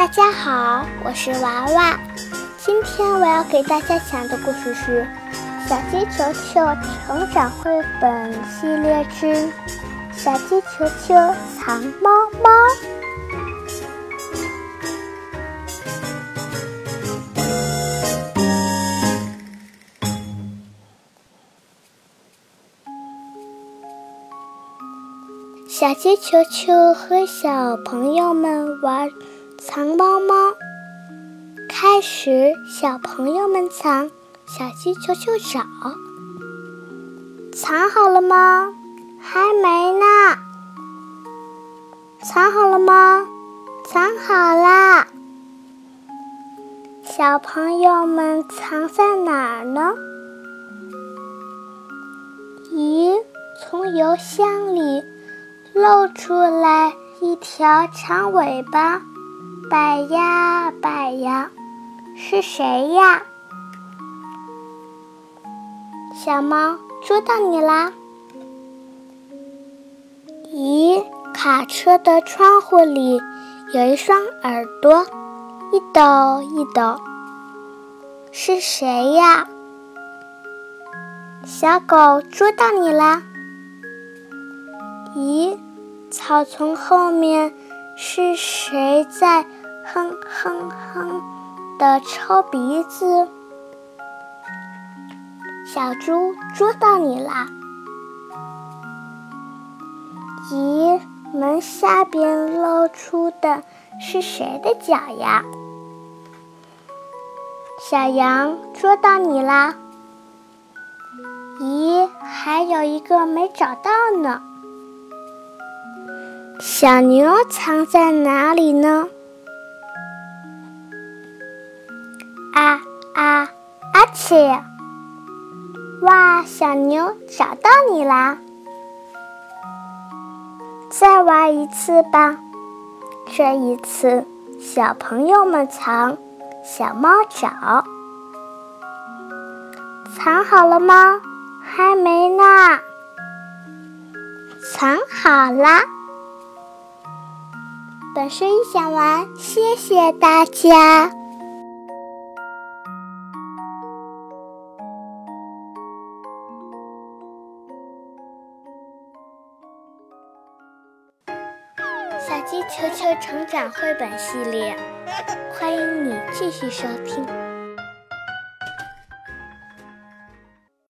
大家好，我是娃娃。今天我要给大家讲的故事是《小鸡球球成长绘本系列之小鸡球球藏猫猫》。小鸡球球和小朋友们玩藏猫猫。开始，小朋友们藏，小鸡球球找。藏好了吗？还没呢。藏好了吗？藏好啦。小朋友们藏在哪儿呢？咦，从邮箱里。露出来一条长尾巴，摆呀摆呀，是谁呀？小猫捉到你啦！咦，卡车的窗户里有一双耳朵，一抖一抖，是谁呀？小狗捉到你啦！咦，草丛后面是谁在哼哼哼的抽鼻子？小猪捉到你啦！咦，门下边露出的是谁的脚呀？小羊捉到你啦！咦，还有一个没找到呢。小牛藏在哪里呢？啊啊阿切！哇，小牛找到你啦！再玩一次吧，这一次小朋友们藏，小猫找。藏好了吗？还没呢。藏好啦。本书已讲完，谢谢大家。小鸡球球成长绘本系列，欢迎你继续收听。